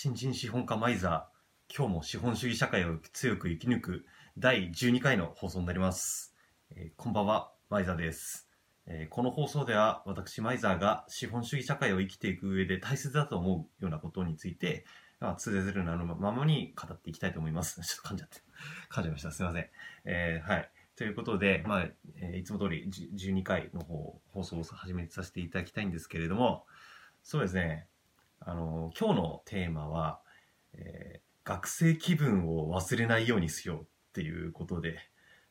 新人資本家マイザー、今日も資本主義社会を強く生き抜く第12回の放送になります。えーこんばんは、マイザーです、えーこの放送では私マイザーが資本主義社会を生きていく上で大切だと思うようなことについて、まあ、つれづれなのままに語っていきたいと思います。ちょっと噛んじゃって。噛んじゃいました。すいません。えーはい。ということで、まあ、えーいつも通りじ12回の方、放送を始めさせていただきたいんですけれども、そうですね。あの、今日のテーマは、えー学生気分を忘れないようにしようっていうことで、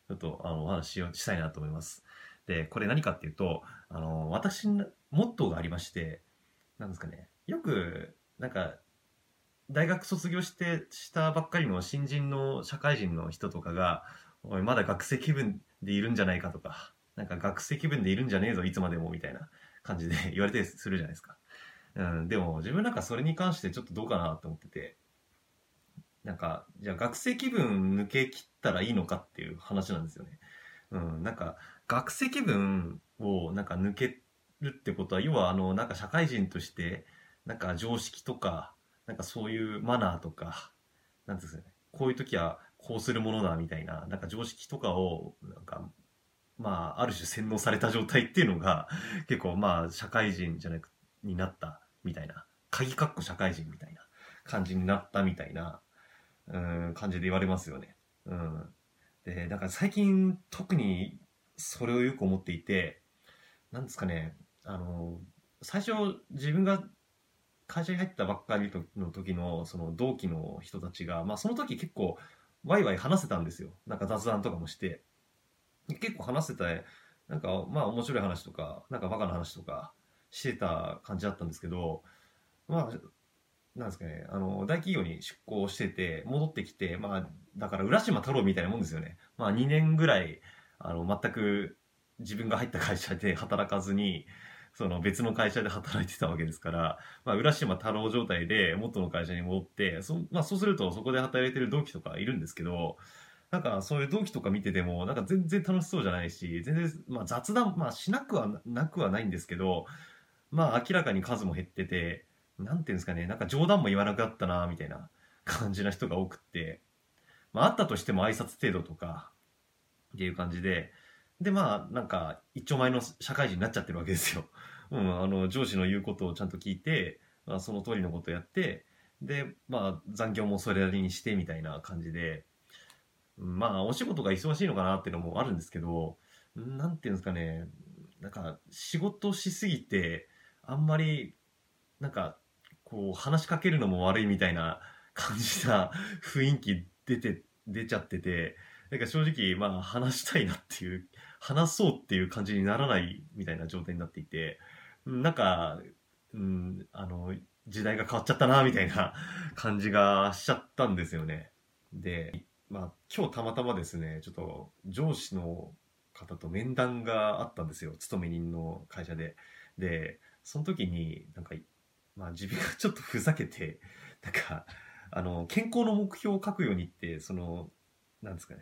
ちょっとあのお話をしたいなと思います。で、これ何かっていうと、あの、私のモットーがありまして、なんですかね、よく、なんか、大学卒業して、したばっかりの新人の社会人の人とかが、おい、まだ学生気分でいるんじゃないかとか、なんか学生気分でいるんじゃねえぞ、いつまでも、みたいな感じで言われたりするじゃないですか。うん、でも自分なんかそれに関してちょっとどうかなと思ってて、なんか、じゃあ学生気分抜け切ったらいいのかっていう話なんですよね。うん、なんか、学生気分をなんか抜けるってことは、要はあの、なんか社会人として、なんか常識とか、なんかそういうマナーとか、なんうんですかね、こういう時はこうするものだみたいな、なんか常識とかを、なんか、まあ、ある種洗脳された状態っていうのが、結構まあ、社会人じゃなく、になったみたいな、鍵括弧社会人みたいな感じになったみたいな、うん、感じで言われますよね。うん。で、だから最近特にそれをよく思っていて、なんですかね、あの、最初自分が会社に入ったばっかりの時のその同期の人たちが、まあその時結構ワイワイ話せたんですよ。なんか雑談とかもして。結構話せた、なんかまあ面白い話とか、なんかバカな話とかしてた感じだったんですけど、まあ、なんですかね、あの、大企業に出向してて、戻ってきて、まあ、だから浦島太郎みたいなもんですよね。まあ2年ぐらい、あの、全く自分が入った会社で働かずに、その別の会社で働いてたわけですから、まあ、浦島太郎状態で元の会社に戻って、そまあ、そうするとそこで働いてる同期とかいるんですけど、なんかそういう同期とか見てても、なんか全然楽しそうじゃないし、全然、まあ雑談、まあしなくはなくはないんですけど、まあ明らかに数も減ってて、なんていうんですかね、なんか冗談も言わなくなったな、みたいな 感じな人が多くって、まああったとしても挨拶程度とか、っていう感じで、でまあなんか一丁前の社会人になっちゃってるわけですよ。うん、あの上司の言うことをちゃんと聞いて、まあ、その通りのことをやって、で、まあ残業もそれなりにしてみたいな感じで、まあお仕事が忙しいのかなっていうのもあるんですけど、なんていうんですかね、なんか仕事しすぎて、あんまり、なんか、こう話しかけるのも悪いみたいな感じな 雰囲気出て、出ちゃってて、なんか正直、まあ話したいなっていう、話そうっていう感じにならないみたいな状態になっていて、なんか、うん、あの、時代が変わっちゃったな、みたいな 感じがしちゃったんですよね。で、まあ今日たまたまですね、ちょっと上司の方と面談があったんですよ。勤め人の会社で。で、その時に、なんか、まあ自分がちょっとふざけて、なんか、あの、健康の目標を書くようにって、その、なんですかね、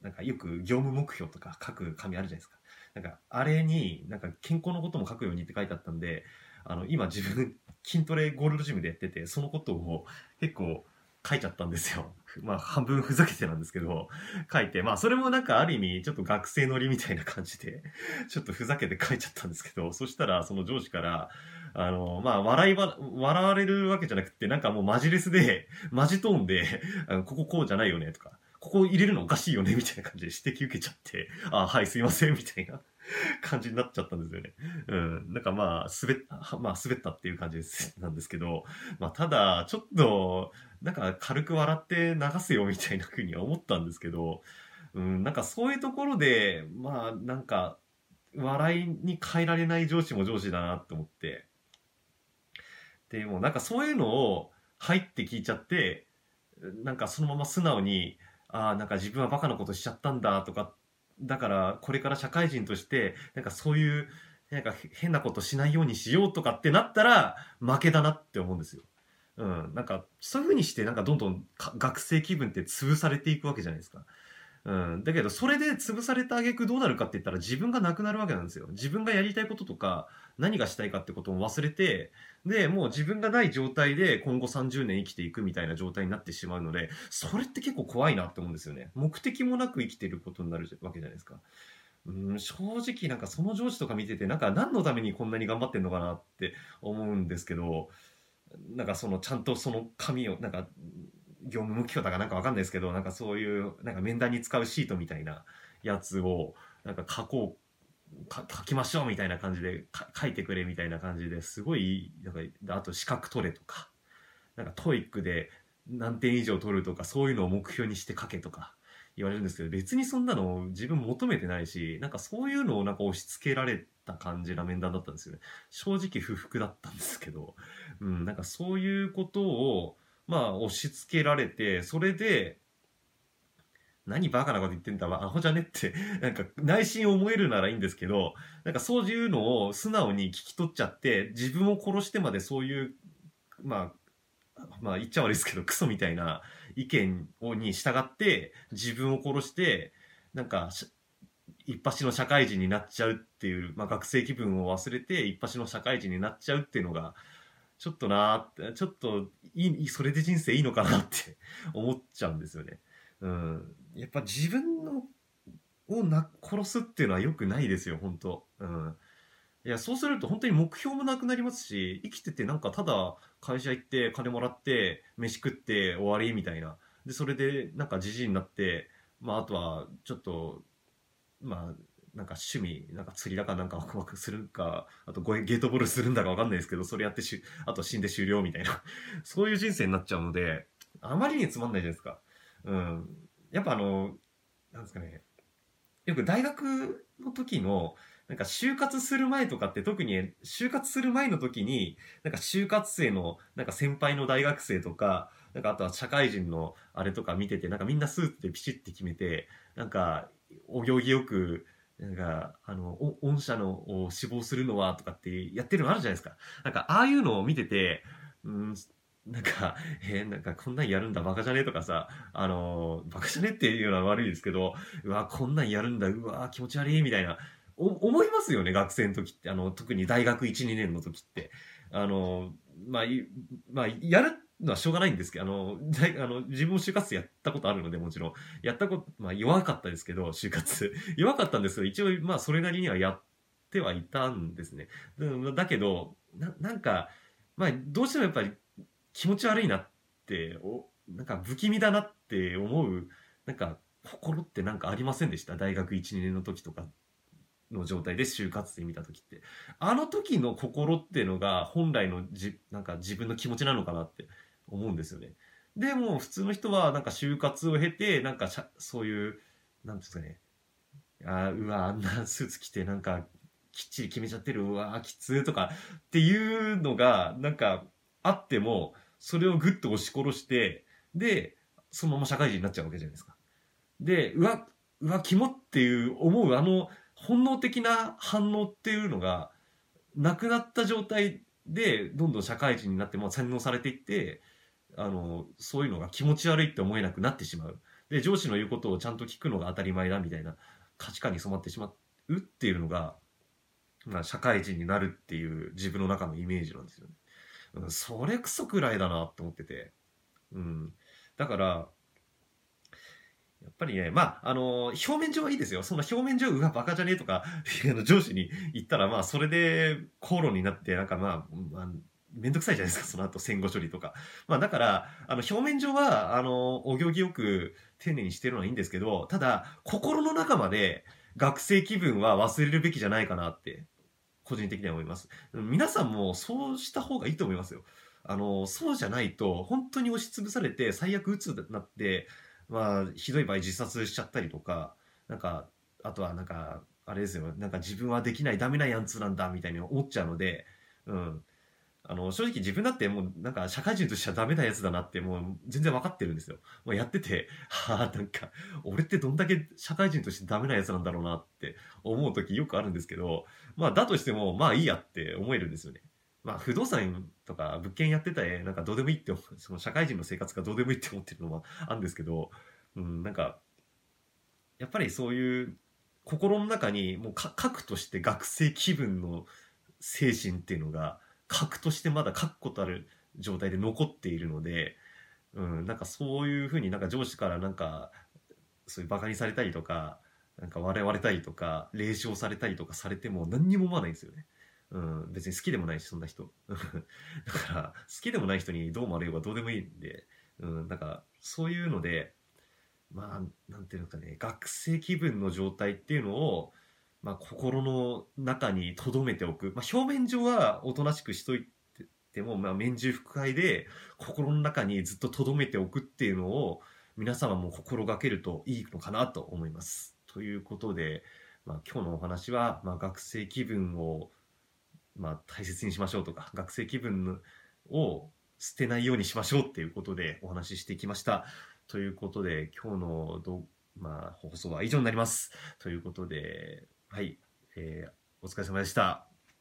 なんかよく業務目標とか書く紙あるじゃないですか。なんか、あれに、なんか健康のことも書くようにって書いてあったんで、あの、今自分、筋トレゴールドジムでやってて、そのことを結構書いちゃったんですよ。まあ、半分ふざけてなんですけど、書いて、まあ、それもなんかある意味、ちょっと学生乗りみたいな感じで、ちょっとふざけて書いちゃったんですけど、そしたら、その上司から、あの、まあ、笑いば、笑われるわけじゃなくて、なんかもうマジレスで、マジトーンで、あのこここうじゃないよね、とか、ここ入れるのおかしいよね、みたいな感じで指摘受けちゃって、あはい、すいません、みたいな 感じになっちゃったんですよね。うん。なんかまあ、滑った、まあ、滑ったっていう感じです、なんですけど、まあ、ただ、ちょっと、なんか軽く笑って流すよ、みたいな風には思ったんですけど、うん、なんかそういうところで、まあ、なんか、笑いに変えられない上司も上司だなって思って、でもなんかそういうのを入って聞いちゃって、なんかそのまま素直に、ああ、なんか自分はバカなことしちゃったんだとかっ、だからこれから社会人として、なんかそういう、なんか変なことしないようにしようとかってなったら負けだなって思うんですよ。うん。なんかそういうふうにしてなんかどんどん学生気分って潰されていくわけじゃないですか。うん。だけど、それで潰された挙句どうなるかって言ったら自分がなくなるわけなんですよ。自分がやりたいこととか、何がしたいかってことを忘れて、で、もう自分がない状態で今後30年生きていくみたいな状態になってしまうので、それって結構怖いなって思うんですよね。目的もなく生きてることになるわけじゃないですか。うん、正直なんかその上司とか見てて、なんか何のためにこんなに頑張ってんのかなって思うんですけど、なんかそのちゃんとその紙を、なんか業務目標だかなんかわかんないですけど、なんかそういう、なんか面談に使うシートみたいなやつを、なんか書こう、書きましょうみたいな感じで書いてくれみたいな感じですごい、なんか、あと資格取れとか、なんか TOEIC で何点以上取るとか、そういうのを目標にして書けとか言われるんですけど、別にそんなの自分求めてないし、なんかそういうのをなんか押し付けられた感じな面談だったんですよね。正直不服だったんですけど、うん、なんかそういうことを、まあ押し付けられて、それで、何バカなこと言ってんだわ、アホじゃねって、なんか内心思えるならいいんですけど、なんかそういうのを素直に聞き取っちゃって、自分を殺してまでそういう、まあ、まあ言っちゃ悪いですけど、クソみたいな意見をに従って、自分を殺して、なんか、一発の社会人になっちゃうっていう、まあ学生気分を忘れて、一発の社会人になっちゃうっていうのが、ちょっとなーって、ちょっといい、それで人生いいのかなって 思っちゃうんですよね。うん。やっぱ自分の、をな、殺すっていうのは良くないですよ、本当うん。いや、そうすると本当に目標もなくなりますし、生きててなんかただ会社行って金もらって、飯食って終わりみたいな。で、それでなんかじじいになって、まああとはちょっと、まあ、なんか趣味、なんか釣りだかなんかワクワクするか、あとゲートボールするんだかわかんないですけど、それやってし、あと死んで終了みたいな。そういう人生になっちゃうので、あまりにつまんないじゃないですか。うん。やっぱあの、なんですかね。よく大学の時の、なんか就活する前とかって特に就活する前の時に、なんか就活生のなんか先輩の大学生とか、なんかあとは社会人のあれとか見てて、なんかみんなスーツでピシッて決めて、なんかお行儀よく、なんか、あの、お御社のを死亡するのはとかってやってるのあるじゃないですか。なんかああいうのを見てて、うん、なんか、えーなんかこんなんやるんだ、バカじゃねえとかさ、あのーバカじゃねっていうのは悪いですけど、うわ、こんなんやるんだ、うわ、気持ち悪い、みたいな、お思いますよね、学生の時って。あの、特に大学1、2年の時って。あの、まあ、まあ、やるのはしょうがないんですけど、あの、あの自分も就活やったことあるので、もちろん。やったこと、まあ、弱かったですけど、就活。弱かったんですけど、一応、まあ、それなりにはやってはいたんですね。だけど、な、なんか、まあ、どうしてもやっぱり気持ち悪いなって、お、なんか不気味だなって思う、なんか、心ってなんかありませんでした？大学1、2年の時とかの状態で就活生見た時って。あの時の心っていうのが本来のじ、なんか自分の気持ちなのかなって思うんですよね。でも普通の人はなんか就活を経て、なんかそういう、なんですかね。あうわ、あんなスーツ着てなんかきっちり決めちゃってる、うわ、きつーとかっていうのがなんかあっても、それをぐっと押し殺して、で、そのまま社会人になっちゃうわけじゃないですか。で、うわ、うわ、キモっていう思うあの本能的な反応っていうのがなくなった状態でどんどん社会人になってもう洗脳されていってあのそういうのが気持ち悪いって思えなくなってしまう。で上司の言うことをちゃんと聞くのが当たり前だみたいな価値観に染まってしまう。っていうのが、まあ、社会人になるっていう自分の中のイメージなんですよね、それクソくらいだなって思ってて、うん、だからやっぱりね、まあ、あの表面上はいいですよ。その表面上、うわ、バカじゃねえとか、上司に言ったら、まあ、それで口論になって、なんかまあ、まあ、めんどくさいじゃないですか、その後、戦後処理とか。まあ、だから、あの、表面上は、あの、お行儀よく丁寧にしてるのはいいんですけど、ただ、心の中まで学生気分は忘れるべきじゃないかなって、個人的には思います。皆さんもそうした方がいいと思いますよ。あの、そうじゃないと、本当に押しつぶされて、最悪鬱になって、まあ、ひどい場合自殺しちゃったりとか、なんか、あとはなんか、あれですよ、なんか自分はできないダメなやんつなんだみたいに思っちゃうので、うん。あの、正直自分だってもうなんか社会人としてはダメなやつだなってもう全然わかってるんですよ。もうやってて、はあ、なんか、俺ってどんだけ社会人としてダメなやつなんだろうなって思う時よくあるんですけど、まあだとしても、まあいいやって思えるんですよね。まあ不動産とか物件やってたらなんかどうでもいいって思う、その社会人の生活がどうでもいいって思ってるのはあるんですけど、うん、なんか、やっぱりそういう心の中にもうか核として学生気分の精神っていうのが核としてまだ確固たる状態で残っているので、うん、なんかそういうふうになんか上司からなんかそういうバカにされたりとかなんか笑われたりとか冷笑されたりとかされても何にも思わないんですよね。うん、別に好きでもないしそんな人 だから好きでもない人にどう思われようがどうでもいいんで、うん、なんかそういうのでまあなんていうのかね学生気分の状態っていうのをまあ、心の中に留めておく、まあ、表面上はおとなしくしといても、まあ、面中腹会で心の中にずっと留めておくっていうのを皆様も心がけるといいのかなと思います。ということで、まあ、今日のお話は、まあ、学生気分を、まあ、大切にしましょうとか学生気分を捨てないようにしましょうっていうことでお話ししてきました。ということで今日のど、まあ、放送は以上になります。ということではい、えー、お疲れ様でした。